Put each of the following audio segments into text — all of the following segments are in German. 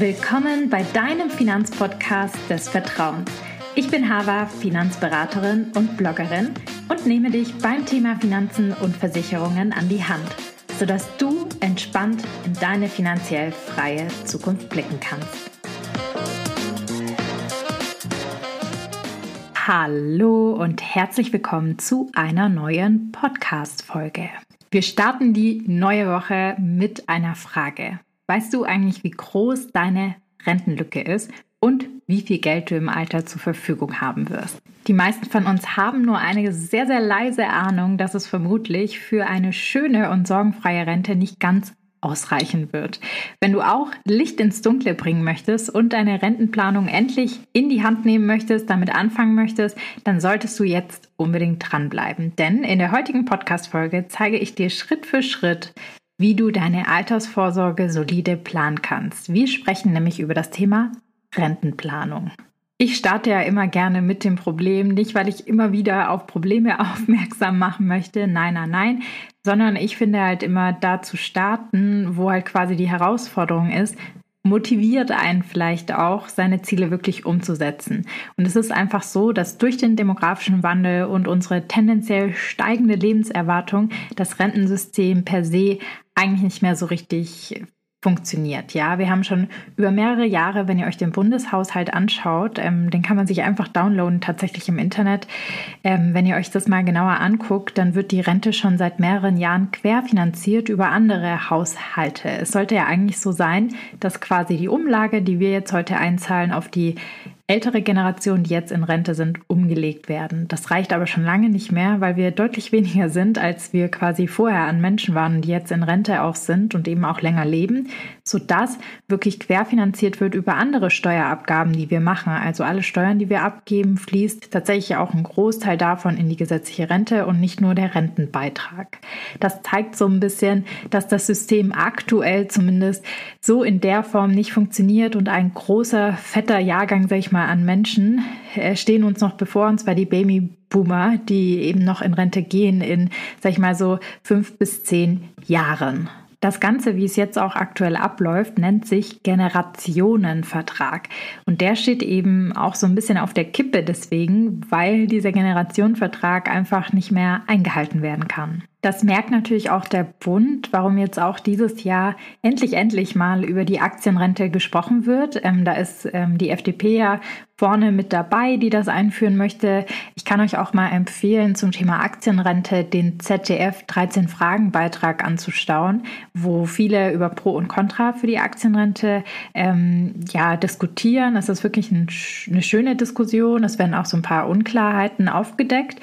Willkommen bei deinem Finanzpodcast des Vertrauens. Ich bin Hava, Finanzberaterin und Bloggerin und nehme dich beim Thema Finanzen und Versicherungen an die Hand, sodass du entspannt in deine finanziell freie Zukunft blicken kannst. Hallo und herzlich willkommen zu einer neuen Podcast-Folge. Wir starten die neue Woche mit einer Frage. Weißt du eigentlich, wie groß deine Rentenlücke ist und wie viel Geld du im Alter zur Verfügung haben wirst? Die meisten von uns haben nur eine sehr, sehr leise Ahnung, dass es vermutlich für eine schöne und sorgenfreie Rente nicht ganz ausreichen wird. Wenn du auch Licht ins Dunkle bringen möchtest und deine Rentenplanung endlich in die Hand nehmen möchtest, damit anfangen möchtest, dann solltest du jetzt unbedingt dranbleiben. Denn in der heutigen Podcast-Folge zeige ich dir Schritt für Schritt, wie du deine Altersvorsorge solide planen kannst. Wir sprechen nämlich über das Thema Rentenplanung. Ich starte ja immer gerne mit dem Problem, nicht weil ich immer wieder auf Probleme aufmerksam machen möchte, nein, nein, nein, sondern ich finde halt immer da zu starten, wo halt quasi die Herausforderung ist, motiviert einen vielleicht auch, seine Ziele wirklich umzusetzen. Und es ist einfach so, dass durch den demografischen Wandel und unsere tendenziell steigende Lebenserwartung das Rentensystem per se eigentlich nicht mehr so richtig funktioniert. Ja, wir haben schon über mehrere Jahre, wenn ihr euch den Bundeshaushalt anschaut, ähm, den kann man sich einfach downloaden, tatsächlich im Internet. Ähm, wenn ihr euch das mal genauer anguckt, dann wird die Rente schon seit mehreren Jahren querfinanziert über andere Haushalte. Es sollte ja eigentlich so sein, dass quasi die Umlage, die wir jetzt heute einzahlen, auf die ältere Generationen, die jetzt in Rente sind, umgelegt werden. Das reicht aber schon lange nicht mehr, weil wir deutlich weniger sind, als wir quasi vorher an Menschen waren, die jetzt in Rente auch sind und eben auch länger leben, sodass wirklich querfinanziert wird über andere Steuerabgaben, die wir machen. Also alle Steuern, die wir abgeben, fließt tatsächlich auch ein Großteil davon in die gesetzliche Rente und nicht nur der Rentenbeitrag. Das zeigt so ein bisschen, dass das System aktuell zumindest so in der Form nicht funktioniert und ein großer, fetter Jahrgang, sag ich mal, an Menschen äh, stehen uns noch bevor, und zwar die Babyboomer, die eben noch in Rente gehen in, sag ich mal so, fünf bis zehn Jahren. Das Ganze, wie es jetzt auch aktuell abläuft, nennt sich Generationenvertrag. Und der steht eben auch so ein bisschen auf der Kippe deswegen, weil dieser Generationenvertrag einfach nicht mehr eingehalten werden kann. Das merkt natürlich auch der Bund, warum jetzt auch dieses Jahr endlich, endlich mal über die Aktienrente gesprochen wird. Ähm, da ist ähm, die FDP ja vorne mit dabei, die das einführen möchte. Ich kann euch auch mal empfehlen, zum Thema Aktienrente den ZDF 13 Fragen Beitrag anzustauen, wo viele über Pro und Contra für die Aktienrente ähm, ja diskutieren. Es ist wirklich ein, eine schöne Diskussion. Es werden auch so ein paar Unklarheiten aufgedeckt.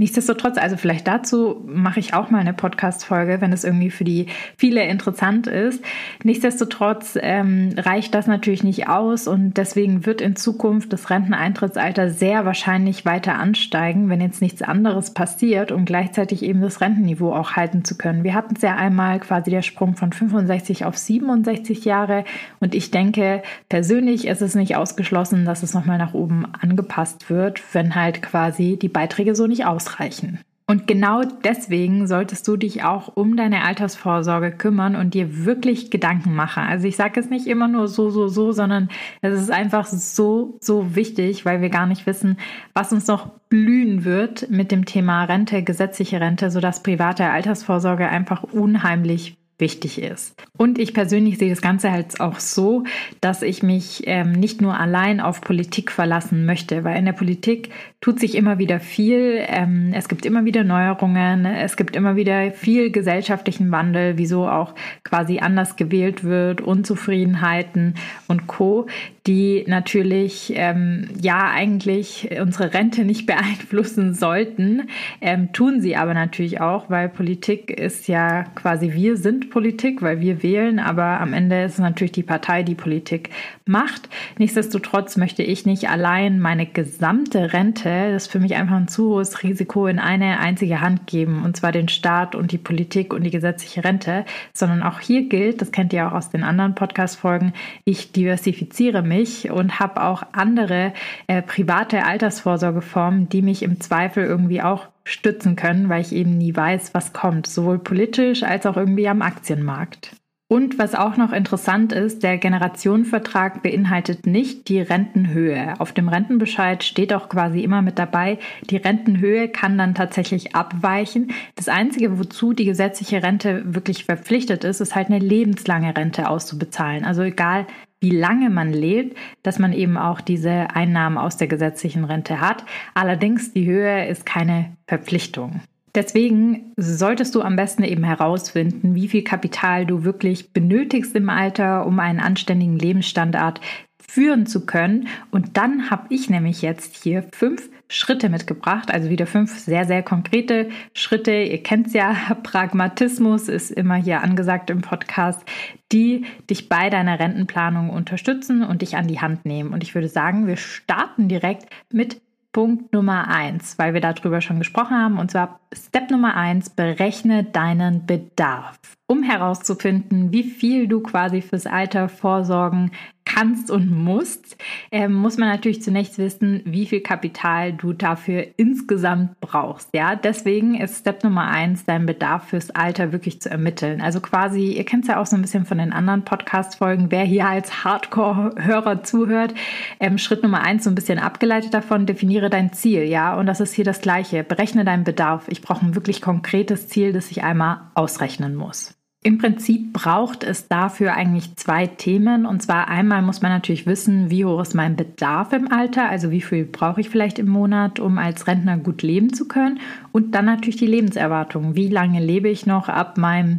Nichtsdestotrotz, also vielleicht dazu mache ich auch mal eine Podcast-Folge, wenn es irgendwie für die viele interessant ist. Nichtsdestotrotz ähm, reicht das natürlich nicht aus und deswegen wird in Zukunft das Renteneintrittsalter sehr wahrscheinlich weiter ansteigen, wenn jetzt nichts anderes passiert, um gleichzeitig eben das Rentenniveau auch halten zu können. Wir hatten es ja einmal quasi der Sprung von 65 auf 67 Jahre und ich denke persönlich ist es nicht ausgeschlossen, dass es nochmal nach oben angepasst wird, wenn halt quasi die Beiträge so nicht ausreichen. Und genau deswegen solltest du dich auch um deine Altersvorsorge kümmern und dir wirklich Gedanken machen. Also ich sage es nicht immer nur so, so, so, sondern es ist einfach so, so wichtig, weil wir gar nicht wissen, was uns noch blühen wird mit dem Thema Rente, gesetzliche Rente, sodass private Altersvorsorge einfach unheimlich wichtig ist. Und ich persönlich sehe das Ganze halt auch so, dass ich mich ähm, nicht nur allein auf Politik verlassen möchte, weil in der Politik tut sich immer wieder viel. Ähm, es gibt immer wieder Neuerungen, es gibt immer wieder viel gesellschaftlichen Wandel, wieso auch quasi anders gewählt wird, Unzufriedenheiten und Co die natürlich ähm, ja eigentlich unsere Rente nicht beeinflussen sollten, ähm, tun sie aber natürlich auch, weil Politik ist ja quasi wir sind Politik, weil wir wählen, aber am Ende ist es natürlich die Partei, die Politik macht. Nichtsdestotrotz möchte ich nicht allein meine gesamte Rente, das ist für mich einfach ein zu hohes Risiko, in eine einzige Hand geben, und zwar den Staat und die Politik und die gesetzliche Rente, sondern auch hier gilt, das kennt ihr auch aus den anderen Podcast-Folgen, ich diversifiziere mich und habe auch andere äh, private Altersvorsorgeformen, die mich im Zweifel irgendwie auch stützen können, weil ich eben nie weiß, was kommt, sowohl politisch als auch irgendwie am Aktienmarkt. Und was auch noch interessant ist, der Generationenvertrag beinhaltet nicht die Rentenhöhe. Auf dem Rentenbescheid steht auch quasi immer mit dabei, die Rentenhöhe kann dann tatsächlich abweichen. Das Einzige, wozu die gesetzliche Rente wirklich verpflichtet ist, ist halt eine lebenslange Rente auszubezahlen. Also egal, wie lange man lebt, dass man eben auch diese Einnahmen aus der gesetzlichen Rente hat. Allerdings die Höhe ist keine Verpflichtung. Deswegen solltest du am besten eben herausfinden, wie viel Kapital du wirklich benötigst im Alter, um einen anständigen Lebensstandard führen zu können. Und dann habe ich nämlich jetzt hier fünf Schritte mitgebracht, also wieder fünf sehr, sehr konkrete Schritte. Ihr kennt es ja, Pragmatismus ist immer hier angesagt im Podcast, die dich bei deiner Rentenplanung unterstützen und dich an die Hand nehmen. Und ich würde sagen, wir starten direkt mit Punkt Nummer eins, weil wir darüber schon gesprochen haben, und zwar Step Nummer eins, berechne deinen Bedarf. Um herauszufinden, wie viel du quasi fürs Alter vorsorgen kannst und musst, äh, muss man natürlich zunächst wissen, wie viel Kapital du dafür insgesamt brauchst. Ja, deswegen ist Step Nummer eins, deinen Bedarf fürs Alter wirklich zu ermitteln. Also quasi, ihr kennt es ja auch so ein bisschen von den anderen Podcast-Folgen, wer hier als Hardcore-Hörer zuhört. Ähm, Schritt Nummer eins, so ein bisschen abgeleitet davon, definiere dein Ziel. Ja, und das ist hier das Gleiche. Berechne deinen Bedarf. Ich brauche ein wirklich konkretes Ziel, das ich einmal ausrechnen muss. Im Prinzip braucht es dafür eigentlich zwei Themen. Und zwar einmal muss man natürlich wissen, wie hoch ist mein Bedarf im Alter, also wie viel brauche ich vielleicht im Monat, um als Rentner gut leben zu können. Und dann natürlich die Lebenserwartung. Wie lange lebe ich noch ab meinem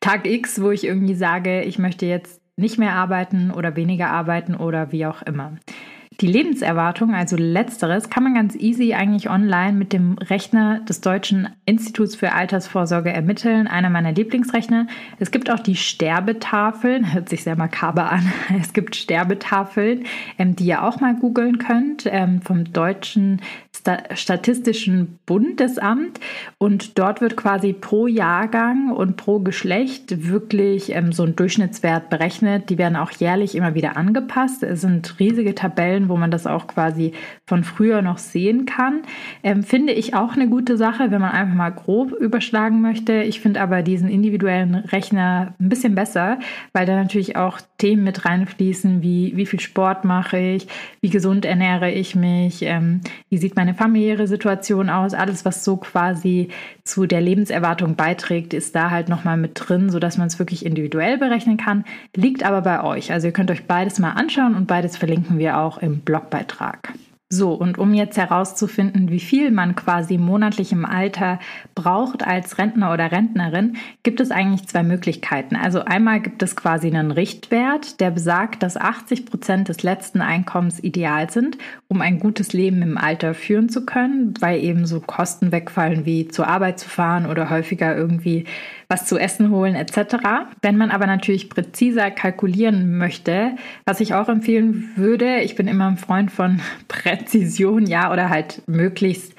Tag X, wo ich irgendwie sage, ich möchte jetzt nicht mehr arbeiten oder weniger arbeiten oder wie auch immer. Die Lebenserwartung, also letzteres, kann man ganz easy eigentlich online mit dem Rechner des Deutschen Instituts für Altersvorsorge ermitteln. Einer meiner Lieblingsrechner. Es gibt auch die Sterbetafeln, hört sich sehr makaber an. Es gibt Sterbetafeln, ähm, die ihr auch mal googeln könnt, ähm, vom Deutschen Statistischen Bundesamt. Und dort wird quasi pro Jahrgang und pro Geschlecht wirklich ähm, so ein Durchschnittswert berechnet. Die werden auch jährlich immer wieder angepasst. Es sind riesige Tabellen Stellen, wo man das auch quasi von früher noch sehen kann. Ähm, finde ich auch eine gute Sache, wenn man einfach mal grob überschlagen möchte. Ich finde aber diesen individuellen Rechner ein bisschen besser, weil da natürlich auch Themen mit reinfließen, wie wie viel Sport mache ich, wie gesund ernähre ich mich, ähm, wie sieht meine familiäre Situation aus. Alles, was so quasi zu der Lebenserwartung beiträgt, ist da halt nochmal mit drin, sodass man es wirklich individuell berechnen kann. Liegt aber bei euch. Also ihr könnt euch beides mal anschauen und beides verlinken wir auch im Blogbeitrag. So, und um jetzt herauszufinden, wie viel man quasi monatlich im Alter braucht als Rentner oder Rentnerin, gibt es eigentlich zwei Möglichkeiten. Also einmal gibt es quasi einen Richtwert, der besagt, dass 80 Prozent des letzten Einkommens ideal sind, um ein gutes Leben im Alter führen zu können, weil eben so Kosten wegfallen wie zur Arbeit zu fahren oder häufiger irgendwie was zu essen holen etc. Wenn man aber natürlich präziser kalkulieren möchte, was ich auch empfehlen würde, ich bin immer ein Freund von Präzision, ja, oder halt möglichst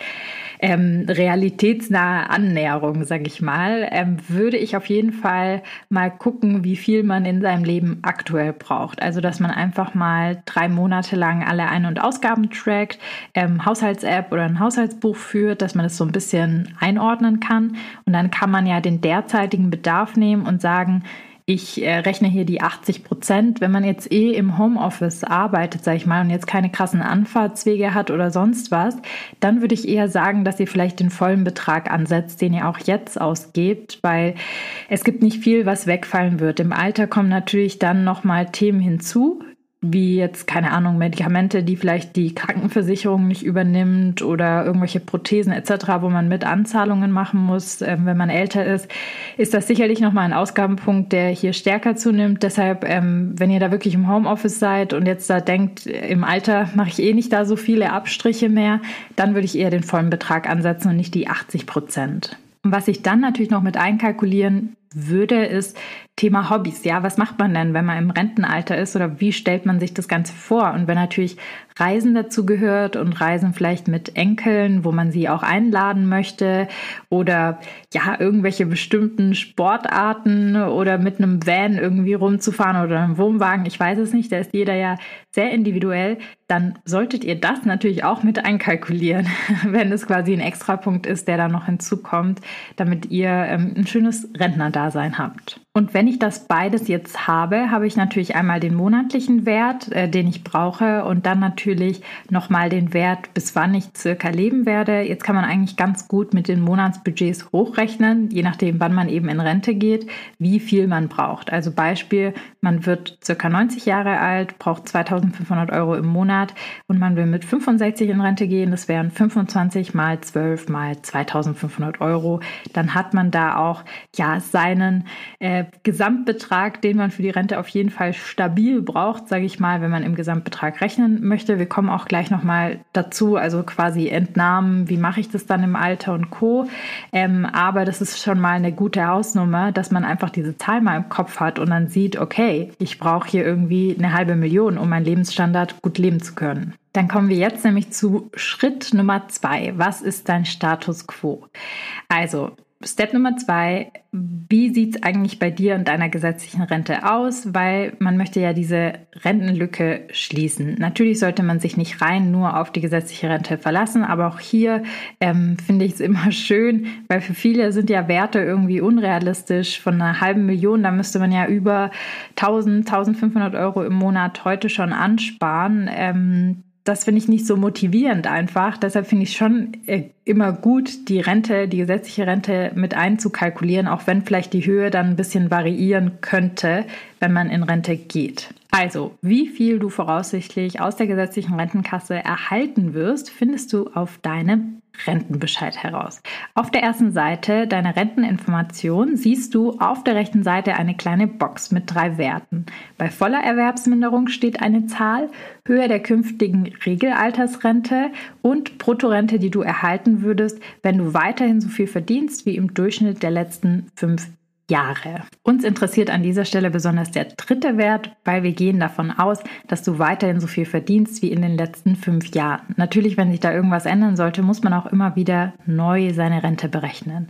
ähm, realitätsnahe Annäherung, sage ich mal, ähm, würde ich auf jeden Fall mal gucken, wie viel man in seinem Leben aktuell braucht. Also, dass man einfach mal drei Monate lang alle Ein- und Ausgaben trackt, ähm, Haushalts-App oder ein Haushaltsbuch führt, dass man das so ein bisschen einordnen kann. Und dann kann man ja den derzeitigen Bedarf nehmen und sagen, ich äh, rechne hier die 80 Prozent. Wenn man jetzt eh im Homeoffice arbeitet, sage ich mal, und jetzt keine krassen Anfahrtswege hat oder sonst was, dann würde ich eher sagen, dass ihr vielleicht den vollen Betrag ansetzt, den ihr auch jetzt ausgebt, weil es gibt nicht viel, was wegfallen wird. Im Alter kommen natürlich dann nochmal Themen hinzu, wie jetzt, keine Ahnung, Medikamente, die vielleicht die Krankenversicherung nicht übernimmt oder irgendwelche Prothesen etc., wo man mit Anzahlungen machen muss, äh, wenn man älter ist, ist das sicherlich nochmal ein Ausgabenpunkt, der hier stärker zunimmt. Deshalb, ähm, wenn ihr da wirklich im Homeoffice seid und jetzt da denkt, im Alter mache ich eh nicht da so viele Abstriche mehr, dann würde ich eher den vollen Betrag ansetzen und nicht die 80 Prozent. Was ich dann natürlich noch mit einkalkulieren würde, ist Thema Hobbys. Ja, was macht man denn, wenn man im Rentenalter ist oder wie stellt man sich das Ganze vor? Und wenn natürlich Reisen dazu gehört und Reisen vielleicht mit Enkeln, wo man sie auch einladen möchte oder ja, irgendwelche bestimmten Sportarten oder mit einem Van irgendwie rumzufahren oder einem Wohnwagen, ich weiß es nicht, da ist jeder ja sehr individuell, dann solltet ihr das natürlich auch mit einkalkulieren, wenn es quasi ein Extrapunkt ist, der da noch hinzukommt, damit ihr ähm, ein schönes Rentnerdasein Rentendasein habt. Und wenn ich das beides jetzt habe, habe ich natürlich einmal den monatlichen Wert, äh, den ich brauche und dann natürlich nochmal den Wert, bis wann ich circa leben werde. Jetzt kann man eigentlich ganz gut mit den Monatsbudgets hochrechnen, je nachdem, wann man eben in Rente geht, wie viel man braucht. Also Beispiel, man wird circa 90 Jahre alt, braucht 2500 Euro im Monat und man will mit 65 in Rente gehen. Das wären 25 mal 12 mal 2500 Euro. Dann hat man da auch ja seinen äh, Gesamtbetrag, den man für die Rente auf jeden Fall stabil braucht, sage ich mal, wenn man im Gesamtbetrag rechnen möchte. Wir kommen auch gleich nochmal dazu, also quasi Entnahmen, wie mache ich das dann im Alter und Co. Ähm, aber das ist schon mal eine gute Hausnummer, dass man einfach diese Zahl mal im Kopf hat und dann sieht, okay, ich brauche hier irgendwie eine halbe Million, um meinen Lebensstandard gut leben zu können. Dann kommen wir jetzt nämlich zu Schritt Nummer zwei. Was ist dein Status quo? Also, Step Nummer zwei, wie sieht es eigentlich bei dir und deiner gesetzlichen Rente aus? Weil man möchte ja diese Rentenlücke schließen. Natürlich sollte man sich nicht rein nur auf die gesetzliche Rente verlassen, aber auch hier ähm, finde ich es immer schön, weil für viele sind ja Werte irgendwie unrealistisch. Von einer halben Million, da müsste man ja über 1000, 1500 Euro im Monat heute schon ansparen. Ähm, das finde ich nicht so motivierend einfach. Deshalb finde ich schon äh, immer gut, die Rente, die gesetzliche Rente mit einzukalkulieren, auch wenn vielleicht die Höhe dann ein bisschen variieren könnte, wenn man in Rente geht. Also, wie viel du voraussichtlich aus der gesetzlichen Rentenkasse erhalten wirst, findest du auf deinem Rentenbescheid heraus. Auf der ersten Seite deiner Renteninformation siehst du auf der rechten Seite eine kleine Box mit drei Werten. Bei voller Erwerbsminderung steht eine Zahl, Höhe der künftigen Regelaltersrente und Bruttorente, die du erhalten würdest, wenn du weiterhin so viel verdienst wie im Durchschnitt der letzten fünf Jahre. Uns interessiert an dieser Stelle besonders der dritte Wert, weil wir gehen davon aus, dass du weiterhin so viel verdienst wie in den letzten fünf Jahren. Natürlich, wenn sich da irgendwas ändern sollte, muss man auch immer wieder neu seine Rente berechnen.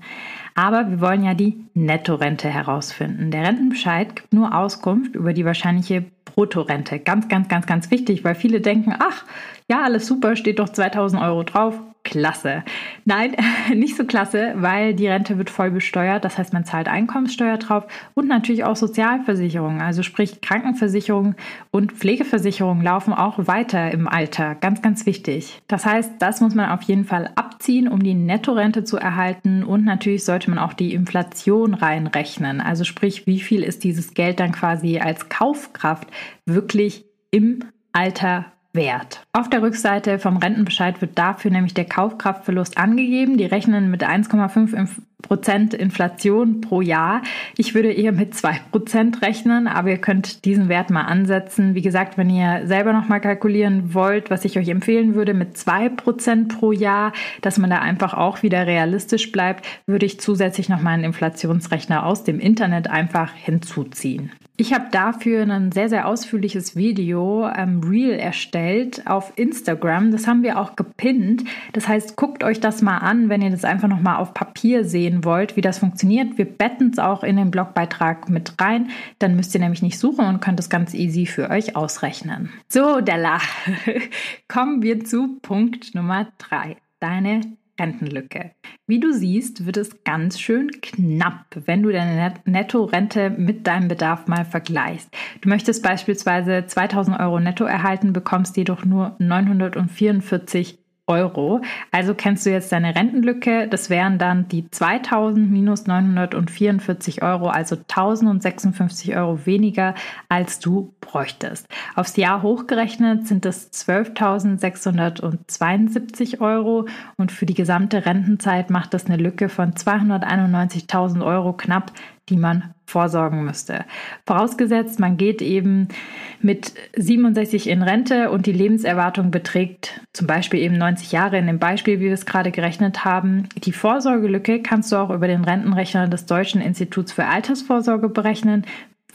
Aber wir wollen ja die Nettorente herausfinden. Der Rentenbescheid gibt nur Auskunft über die wahrscheinliche Bruttorente. Ganz, ganz, ganz, ganz wichtig, weil viele denken, ach, ja, alles super, steht doch 2000 Euro drauf, klasse. Nein, nicht so klasse, weil die Rente wird voll besteuert. Das heißt, man zahlt Einkommenssteuer drauf und natürlich auch Sozialversicherungen. Also sprich Krankenversicherung und Pflegeversicherung laufen auch weiter im Alter. Ganz, ganz wichtig. Das heißt, das muss man auf jeden Fall abziehen, um die Nettorente zu erhalten. Und natürlich sollte man auch die Inflation reinrechnen. Also sprich, wie viel ist dieses Geld dann quasi als Kaufkraft wirklich im Alter Wert. Auf der Rückseite vom Rentenbescheid wird dafür nämlich der Kaufkraftverlust angegeben. Die rechnen mit 1,5 Prozent Inflation pro Jahr. Ich würde eher mit 2 Prozent rechnen, aber ihr könnt diesen Wert mal ansetzen. Wie gesagt, wenn ihr selber nochmal kalkulieren wollt, was ich euch empfehlen würde, mit 2 Prozent pro Jahr, dass man da einfach auch wieder realistisch bleibt, würde ich zusätzlich nochmal einen Inflationsrechner aus dem Internet einfach hinzuziehen. Ich habe dafür ein sehr, sehr ausführliches Video, ähm, Reel, erstellt auf Instagram. Das haben wir auch gepinnt. Das heißt, guckt euch das mal an, wenn ihr das einfach nochmal auf Papier sehen wollt, wie das funktioniert. Wir betten es auch in den Blogbeitrag mit rein. Dann müsst ihr nämlich nicht suchen und könnt es ganz easy für euch ausrechnen. So, Della, kommen wir zu Punkt Nummer drei. Deine Rentenlücke. Wie du siehst, wird es ganz schön knapp, wenn du deine Netto-Rente mit deinem Bedarf mal vergleichst. Du möchtest beispielsweise 2000 Euro netto erhalten, bekommst jedoch nur 944 Euro. Also kennst du jetzt deine Rentenlücke. Das wären dann die 2000 minus 944 Euro, also 1056 Euro weniger, als du bräuchtest. Aufs Jahr hochgerechnet sind es 12.672 Euro und für die gesamte Rentenzeit macht das eine Lücke von 291.000 Euro knapp, die man vorsorgen müsste. Vorausgesetzt, man geht eben mit 67 in Rente und die Lebenserwartung beträgt zum Beispiel eben 90 Jahre in dem Beispiel, wie wir es gerade gerechnet haben. Die Vorsorgelücke kannst du auch über den Rentenrechner des Deutschen Instituts für Altersvorsorge berechnen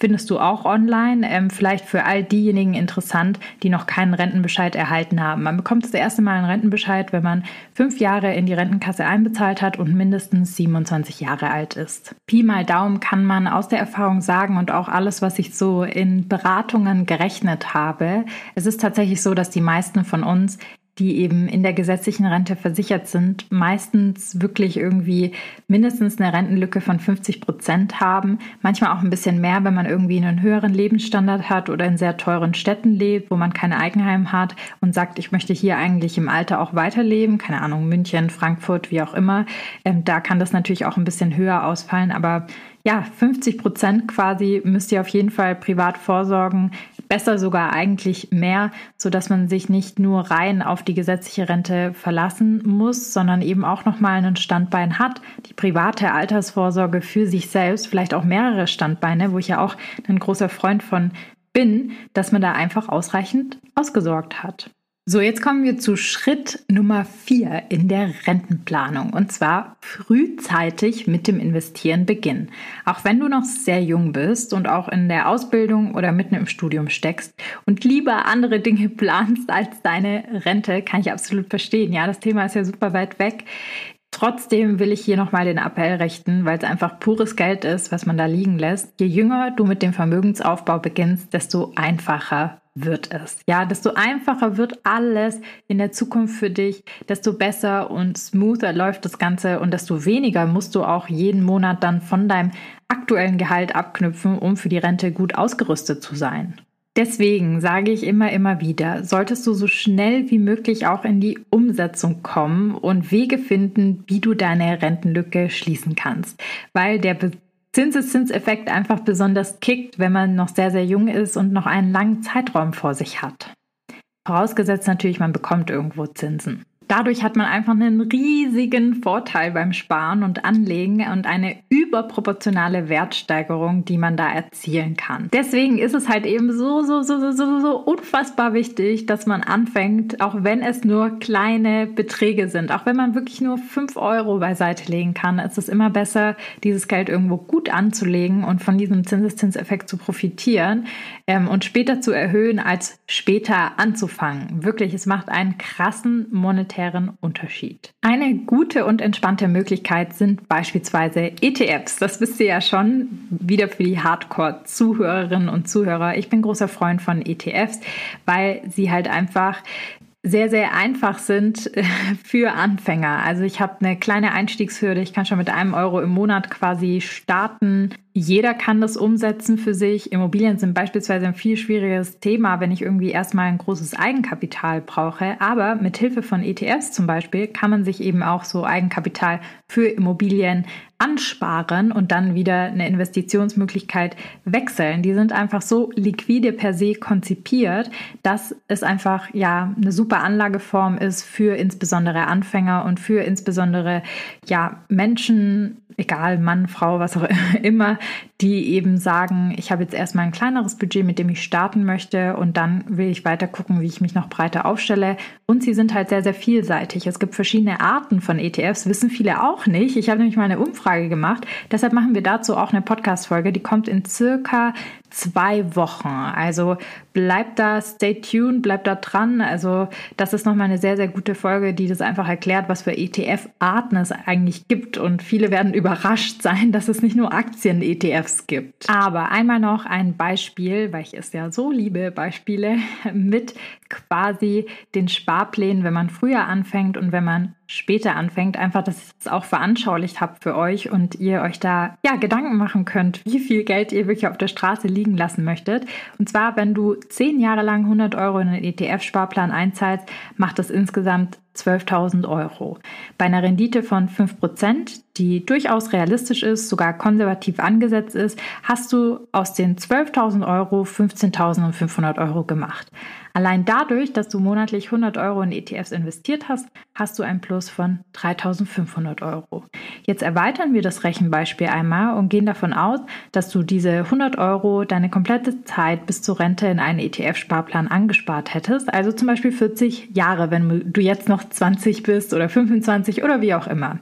findest du auch online. Ähm, vielleicht für all diejenigen interessant, die noch keinen Rentenbescheid erhalten haben. Man bekommt das erste Mal einen Rentenbescheid, wenn man fünf Jahre in die Rentenkasse einbezahlt hat und mindestens 27 Jahre alt ist. Pi mal Daumen kann man aus der Erfahrung sagen und auch alles, was ich so in Beratungen gerechnet habe. Es ist tatsächlich so, dass die meisten von uns die eben in der gesetzlichen Rente versichert sind, meistens wirklich irgendwie mindestens eine Rentenlücke von 50 Prozent haben. Manchmal auch ein bisschen mehr, wenn man irgendwie einen höheren Lebensstandard hat oder in sehr teuren Städten lebt, wo man kein Eigenheim hat und sagt, ich möchte hier eigentlich im Alter auch weiterleben. Keine Ahnung, München, Frankfurt, wie auch immer. Ähm, da kann das natürlich auch ein bisschen höher ausfallen, aber ja, 50 Prozent quasi müsst ihr auf jeden Fall privat vorsorgen. Besser sogar eigentlich mehr, so dass man sich nicht nur rein auf die gesetzliche Rente verlassen muss, sondern eben auch nochmal einen Standbein hat. Die private Altersvorsorge für sich selbst, vielleicht auch mehrere Standbeine, wo ich ja auch ein großer Freund von bin, dass man da einfach ausreichend ausgesorgt hat. So, jetzt kommen wir zu Schritt Nummer vier in der Rentenplanung und zwar frühzeitig mit dem Investieren beginnen. Auch wenn du noch sehr jung bist und auch in der Ausbildung oder mitten im Studium steckst und lieber andere Dinge planst als deine Rente, kann ich absolut verstehen. Ja, das Thema ist ja super weit weg. Trotzdem will ich hier nochmal den Appell richten, weil es einfach pures Geld ist, was man da liegen lässt. Je jünger du mit dem Vermögensaufbau beginnst, desto einfacher wird es. Ja, desto einfacher wird alles in der Zukunft für dich, desto besser und smoother läuft das Ganze und desto weniger musst du auch jeden Monat dann von deinem aktuellen Gehalt abknüpfen, um für die Rente gut ausgerüstet zu sein. Deswegen sage ich immer, immer wieder, solltest du so schnell wie möglich auch in die Umsetzung kommen und Wege finden, wie du deine Rentenlücke schließen kannst. Weil der Zinseszinseffekt einfach besonders kickt, wenn man noch sehr, sehr jung ist und noch einen langen Zeitraum vor sich hat. Vorausgesetzt natürlich, man bekommt irgendwo Zinsen. Dadurch hat man einfach einen riesigen Vorteil beim Sparen und Anlegen und eine überproportionale Wertsteigerung, die man da erzielen kann. Deswegen ist es halt eben so, so, so, so, so, so unfassbar wichtig, dass man anfängt, auch wenn es nur kleine Beträge sind, auch wenn man wirklich nur 5 Euro beiseite legen kann, ist es immer besser, dieses Geld irgendwo gut anzulegen und von diesem Zinseszinseffekt zu profitieren ähm, und später zu erhöhen, als später anzufangen. Wirklich, es macht einen krassen monetären monetären Unterschied. Eine gute und entspannte Möglichkeit sind beispielsweise ETFs. Das wisst ihr ja schon, wieder für die Hardcore-Zuhörerinnen und Zuhörer. Ich bin großer Freund von ETFs, weil sie halt einfach sehr, sehr einfach sind für Anfänger. Also ich habe eine kleine Einstiegshürde. Ich kann schon mit einem Euro im Monat quasi starten. Jeder kann das umsetzen für sich. Immobilien sind beispielsweise ein viel schwieriges Thema, wenn ich irgendwie erstmal ein großes Eigenkapital brauche. Aber mit Hilfe von ETFs zum Beispiel kann man sich eben auch so Eigenkapital für Immobilien ansparen und dann wieder eine Investitionsmöglichkeit wechseln. Die sind einfach so liquide per se konzipiert, dass es einfach ja eine super Anlageform ist für insbesondere Anfänger und für insbesondere ja Menschen, egal Mann, Frau, was auch immer, die eben sagen, ich habe jetzt erstmal ein kleineres Budget, mit dem ich starten möchte und dann will ich weiter gucken, wie ich mich noch breiter aufstelle. Und sie sind halt sehr, sehr vielseitig. Es gibt verschiedene Arten von ETFs, wissen viele auch nicht. Ich habe nämlich mal eine Umfrage gemacht. Deshalb machen wir dazu auch eine Podcast-Folge. Die kommt in circa zwei Wochen. Also bleibt da, stay tuned, bleibt da dran. Also das ist nochmal eine sehr, sehr gute Folge, die das einfach erklärt, was für ETF-Arten es eigentlich gibt. Und viele werden überrascht sein, dass es nicht nur Aktien-ETFs gibt. Aber einmal noch ein Beispiel, weil ich es ja so liebe, Beispiele mit quasi den Sparplänen, wenn man früher anfängt und wenn man später anfängt. Einfach, dass ich es auch veranschaulicht habe für euch und ihr euch da ja Gedanken machen könnt, wie viel Geld ihr wirklich auf der Straße liegen lassen möchtet. Und zwar, wenn du zehn Jahre lang 100 Euro in einen ETF-Sparplan einzahlst, macht das insgesamt 12.000 Euro. Bei einer Rendite von 5%, die durchaus realistisch ist, sogar konservativ angesetzt ist, hast du aus den 12.000 Euro 15.500 Euro gemacht. Allein dadurch, dass du monatlich 100 Euro in ETFs investiert hast, hast du ein Plus von 3.500 Euro. Jetzt erweitern wir das Rechenbeispiel einmal und gehen davon aus, dass du diese 100 Euro deine komplette Zeit bis zur Rente in einen ETF-Sparplan angespart hättest, also zum Beispiel 40 Jahre, wenn du jetzt noch 20 bist oder 25 oder wie auch immer.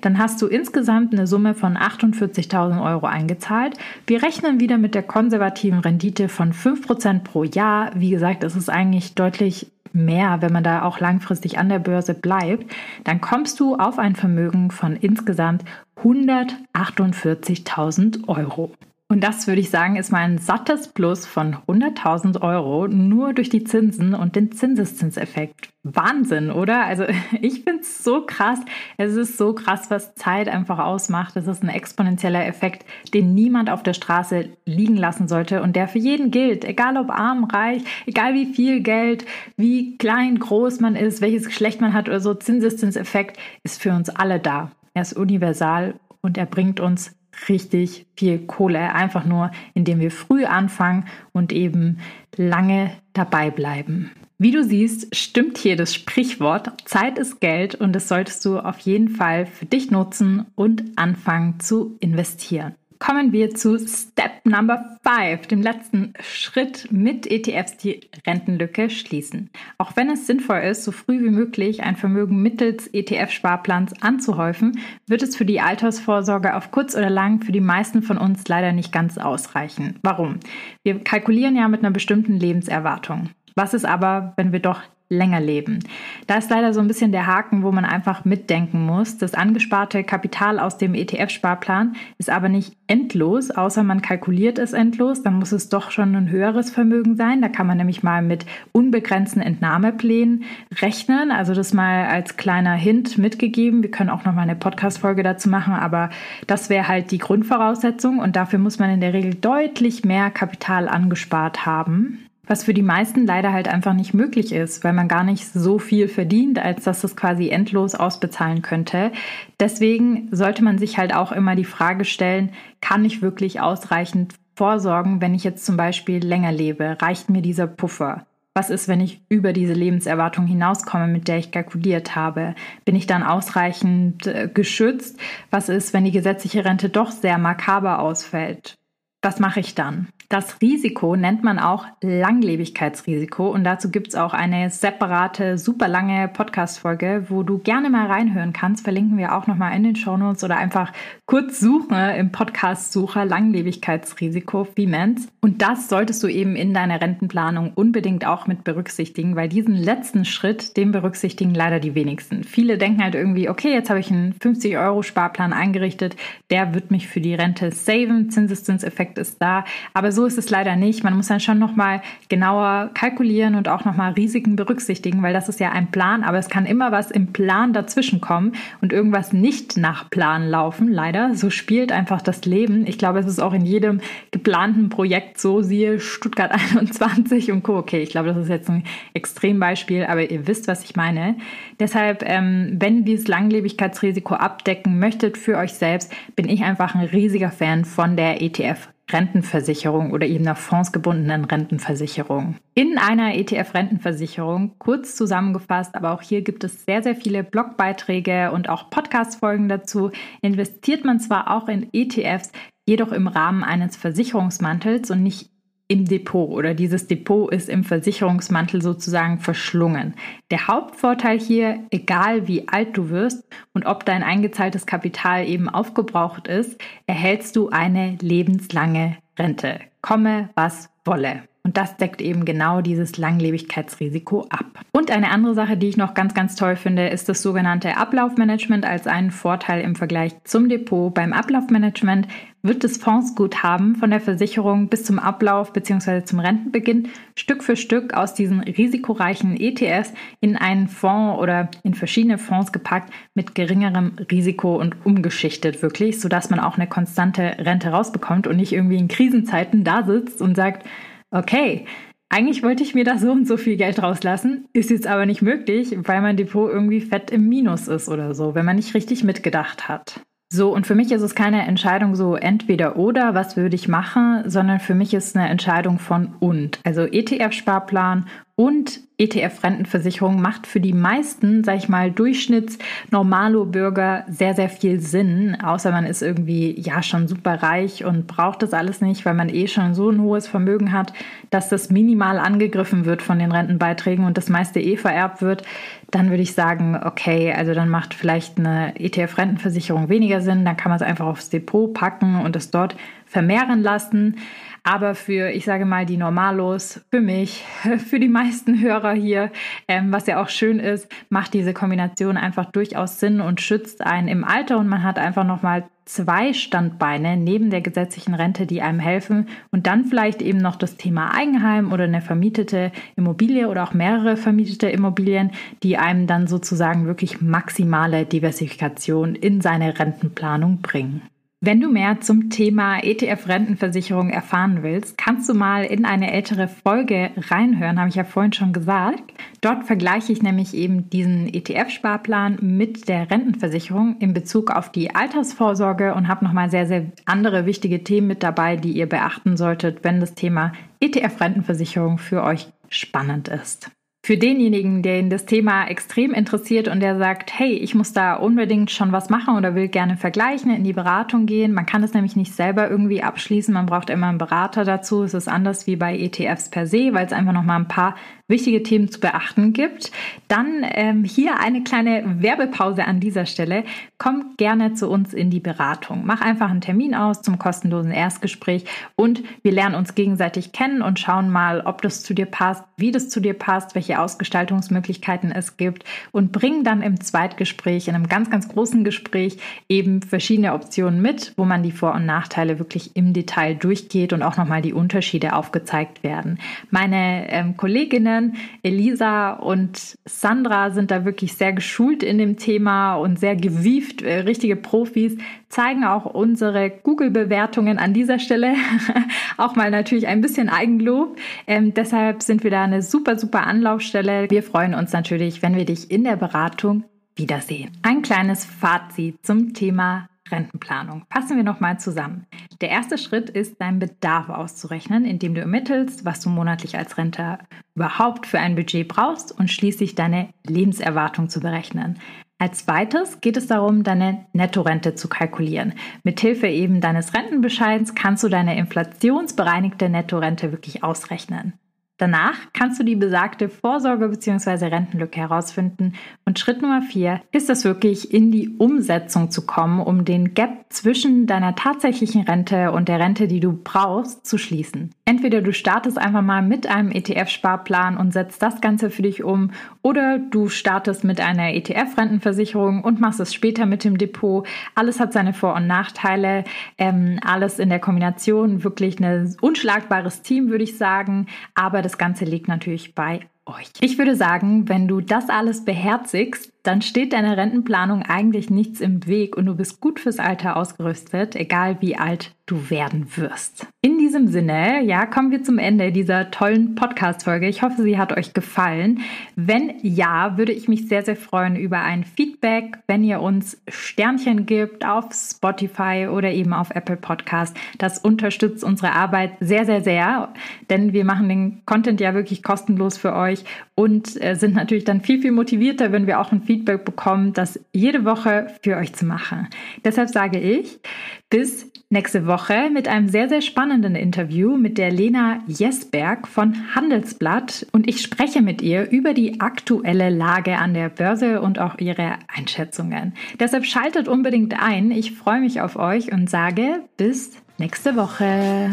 Dann hast du insgesamt eine Summe von 48.000 Euro eingezahlt. Wir rechnen wieder mit der konservativen Rendite von 5% pro Jahr. Wie gesagt, es ist eigentlich deutlich mehr, wenn man da auch langfristig an der Börse bleibt, dann kommst du auf ein Vermögen von insgesamt 148.000 Euro. Und das würde ich sagen, ist mal ein sattes Plus von 100.000 Euro nur durch die Zinsen und den Zinseszinseffekt. Wahnsinn, oder? Also ich finde es so krass. Es ist so krass, was Zeit einfach ausmacht. Es ist ein exponentieller Effekt, den niemand auf der Straße liegen lassen sollte und der für jeden gilt. Egal ob arm, reich, egal wie viel Geld, wie klein, groß man ist, welches Geschlecht man hat oder so. Zinseszinseffekt ist für uns alle da. Er ist universal und er bringt uns richtig viel Kohle, einfach nur indem wir früh anfangen und eben lange dabei bleiben. Wie du siehst, stimmt hier das Sprichwort, Zeit ist Geld und das solltest du auf jeden Fall für dich nutzen und anfangen zu investieren kommen wir zu Step Number 5, dem letzten Schritt mit ETFs die Rentenlücke schließen. Auch wenn es sinnvoll ist, so früh wie möglich ein Vermögen mittels ETF-Sparplans anzuhäufen, wird es für die Altersvorsorge auf kurz oder lang für die meisten von uns leider nicht ganz ausreichen. Warum? Wir kalkulieren ja mit einer bestimmten Lebenserwartung. Was ist aber, wenn wir doch länger leben. Da ist leider so ein bisschen der Haken, wo man einfach mitdenken muss. Das angesparte Kapital aus dem ETF-Sparplan ist aber nicht endlos, außer man kalkuliert es endlos. Dann muss es doch schon ein höheres Vermögen sein. Da kann man nämlich mal mit unbegrenzten Entnahmeplänen rechnen. Also das mal als kleiner Hint mitgegeben. Wir können auch noch mal eine Podcast-Folge dazu machen, aber das wäre halt die Grundvoraussetzung und dafür muss man in der Regel deutlich mehr Kapital angespart haben was für die meisten leider halt einfach nicht möglich ist, weil man gar nicht so viel verdient, als dass es quasi endlos ausbezahlen könnte. Deswegen sollte man sich halt auch immer die Frage stellen, kann ich wirklich ausreichend vorsorgen, wenn ich jetzt zum Beispiel länger lebe? Reicht mir dieser Puffer? Was ist, wenn ich über diese Lebenserwartung hinauskomme, mit der ich kalkuliert habe? Bin ich dann ausreichend äh, geschützt? Was ist, wenn die gesetzliche Rente doch sehr makaber ausfällt? Was mache ich dann? Das Risiko nennt man auch Langlebigkeitsrisiko und dazu gibt es auch eine separate, super lange Podcast-Folge, wo du gerne mal reinhören kannst. Verlinken wir auch nochmal in den Shownotes oder einfach kurz suchen im Podcast-Sucher Langlebigkeitsrisiko Femens. Und das solltest du eben in deiner Rentenplanung unbedingt auch mit berücksichtigen, weil diesen letzten Schritt, den berücksichtigen leider die wenigsten. Viele denken halt irgendwie, okay, jetzt habe ich einen 50 Euro Sparplan eingerichtet, der wird mich für die Rente saven, Zinseszinseffekt ist da, aber so ist es leider nicht. Man muss dann schon nochmal genauer kalkulieren und auch nochmal Risiken berücksichtigen, weil das ist ja ein Plan, aber es kann immer was im Plan dazwischen kommen und irgendwas nicht nach Plan laufen, leider. So spielt einfach das Leben. Ich glaube, es ist auch in jedem geplanten Projekt so, siehe Stuttgart 21 und Co. Okay, ich glaube, das ist jetzt ein Extrembeispiel, aber ihr wisst, was ich meine. Deshalb, ähm, wenn ihr dieses Langlebigkeitsrisiko abdecken möchtet für euch selbst, bin ich einfach ein riesiger Fan von der ETF Rentenversicherung oder eben einer fondsgebundenen Rentenversicherung. In einer ETF-Rentenversicherung, kurz zusammengefasst, aber auch hier gibt es sehr, sehr viele Blogbeiträge und auch Podcast-Folgen dazu, investiert man zwar auch in ETFs, jedoch im Rahmen eines Versicherungsmantels und nicht im Depot oder dieses Depot ist im Versicherungsmantel sozusagen verschlungen. Der Hauptvorteil hier, egal wie alt du wirst und ob dein eingezahltes Kapital eben aufgebraucht ist, erhältst du eine lebenslange Rente. Komme, was wolle. Und das deckt eben genau dieses Langlebigkeitsrisiko ab. Und eine andere Sache, die ich noch ganz, ganz toll finde, ist das sogenannte Ablaufmanagement als einen Vorteil im Vergleich zum Depot. Beim Ablaufmanagement wird das Fondsguthaben von der Versicherung bis zum Ablauf bzw. zum Rentenbeginn Stück für Stück aus diesen risikoreichen ETFs in einen Fonds oder in verschiedene Fonds gepackt mit geringerem Risiko und umgeschichtet wirklich, sodass man auch eine konstante Rente rausbekommt und nicht irgendwie in Krisenzeiten da sitzt und sagt, okay, eigentlich wollte ich mir da so und so viel Geld rauslassen, ist jetzt aber nicht möglich, weil mein Depot irgendwie fett im Minus ist oder so, wenn man nicht richtig mitgedacht hat. So, und für mich ist es keine Entscheidung so entweder oder, was würde ich machen, sondern für mich ist eine Entscheidung von und. Also ETF-Sparplan und ETF-Rentenversicherung macht für die meisten, sag ich mal, Durchschnitts-Normalo-Bürger sehr, sehr viel Sinn. Außer man ist irgendwie, ja, schon super reich und braucht das alles nicht, weil man eh schon so ein hohes Vermögen hat, dass das minimal angegriffen wird von den Rentenbeiträgen und das meiste eh vererbt wird. Dann würde ich sagen, okay, also dann macht vielleicht eine ETF-Rentenversicherung weniger Sinn. Dann kann man es einfach aufs Depot packen und es dort vermehren lassen. Aber für, ich sage mal, die Normalos, für mich, für die meisten Hörer hier, ähm, was ja auch schön ist, macht diese Kombination einfach durchaus Sinn und schützt einen im Alter und man hat einfach nochmal zwei Standbeine neben der gesetzlichen Rente, die einem helfen. Und dann vielleicht eben noch das Thema Eigenheim oder eine vermietete Immobilie oder auch mehrere vermietete Immobilien, die einem dann sozusagen wirklich maximale Diversifikation in seine Rentenplanung bringen. Wenn du mehr zum Thema ETF-Rentenversicherung erfahren willst, kannst du mal in eine ältere Folge reinhören, habe ich ja vorhin schon gesagt. Dort vergleiche ich nämlich eben diesen ETF-Sparplan mit der Rentenversicherung in Bezug auf die Altersvorsorge und habe nochmal sehr, sehr andere wichtige Themen mit dabei, die ihr beachten solltet, wenn das Thema ETF-Rentenversicherung für euch spannend ist. Für denjenigen, den das Thema extrem interessiert und der sagt, hey, ich muss da unbedingt schon was machen oder will gerne vergleichen, in die Beratung gehen. Man kann das nämlich nicht selber irgendwie abschließen. Man braucht immer einen Berater dazu. Es ist anders wie bei ETFs per se, weil es einfach noch mal ein paar wichtige Themen zu beachten gibt. Dann ähm, hier eine kleine Werbepause an dieser Stelle. Komm gerne zu uns in die Beratung. Mach einfach einen Termin aus zum kostenlosen Erstgespräch und wir lernen uns gegenseitig kennen und schauen mal, ob das zu dir passt, wie das zu dir passt, welche Ausgestaltungsmöglichkeiten es gibt und bringen dann im Zweitgespräch, in einem ganz, ganz großen Gespräch eben verschiedene Optionen mit, wo man die Vor- und Nachteile wirklich im Detail durchgeht und auch nochmal die Unterschiede aufgezeigt werden. Meine ähm, Kolleginnen Kolleginnen Elisa und Sandra sind da wirklich sehr geschult in dem Thema und sehr gewieft, äh, richtige Profis, zeigen auch unsere Google-Bewertungen an dieser Stelle auch mal natürlich ein bisschen Eigenlob. Ähm, deshalb sind wir da eine super, super Anlaufstelle. Wir freuen uns natürlich, wenn wir dich in der Beratung wiedersehen. Ein kleines Fazit zum Thema Rentenplanung. Fassen wir nochmal zusammen. Der erste Schritt ist, deinen Bedarf auszurechnen, indem du ermittelst, was du monatlich als Rente überhaupt für ein Budget brauchst und schließlich deine Lebenserwartung zu berechnen. Als zweites geht es darum, deine Nettorente zu kalkulieren. Mithilfe eben deines Rentenbescheids kannst du deine inflationsbereinigte Nettorente wirklich ausrechnen. Danach kannst du die besagte Vorsorge- bzw. Rentenlücke herausfinden. Und Schritt Nummer vier ist es wirklich, in die Umsetzung zu kommen, um den Gap zwischen deiner tatsächlichen Rente und der Rente, die du brauchst, zu schließen. Entweder du startest einfach mal mit einem ETF-Sparplan und setzt das Ganze für dich um, oder du startest mit einer ETF-Rentenversicherung und machst es später mit dem Depot. Alles hat seine Vor- und Nachteile. Ähm, alles in der Kombination wirklich ein unschlagbares Team, würde ich sagen. Aber das Ganze liegt natürlich bei euch. Ich würde sagen, wenn du das alles beherzigst, dann steht deiner Rentenplanung eigentlich nichts im Weg und du bist gut fürs Alter ausgerüstet, egal wie alt du werden wirst. In diesem Sinne, ja, kommen wir zum Ende dieser tollen Podcast-Folge. Ich hoffe, sie hat euch gefallen. Wenn ja, würde ich mich sehr, sehr freuen über ein Feedback, wenn ihr uns Sternchen gibt auf Spotify oder eben auf Apple Podcast. Das unterstützt unsere Arbeit sehr, sehr, sehr, denn wir machen den Content ja wirklich kostenlos für euch und äh, sind natürlich dann viel, viel motivierter, wenn wir auch ein Feedback bekommen, das jede Woche für euch zu machen. Deshalb sage ich, bis nächste Woche mit einem sehr, sehr spannenden Interview mit der Lena Jesberg von Handelsblatt und ich spreche mit ihr über die aktuelle Lage an der Börse und auch ihre Einschätzungen. Deshalb schaltet unbedingt ein. Ich freue mich auf euch und sage bis nächste Woche.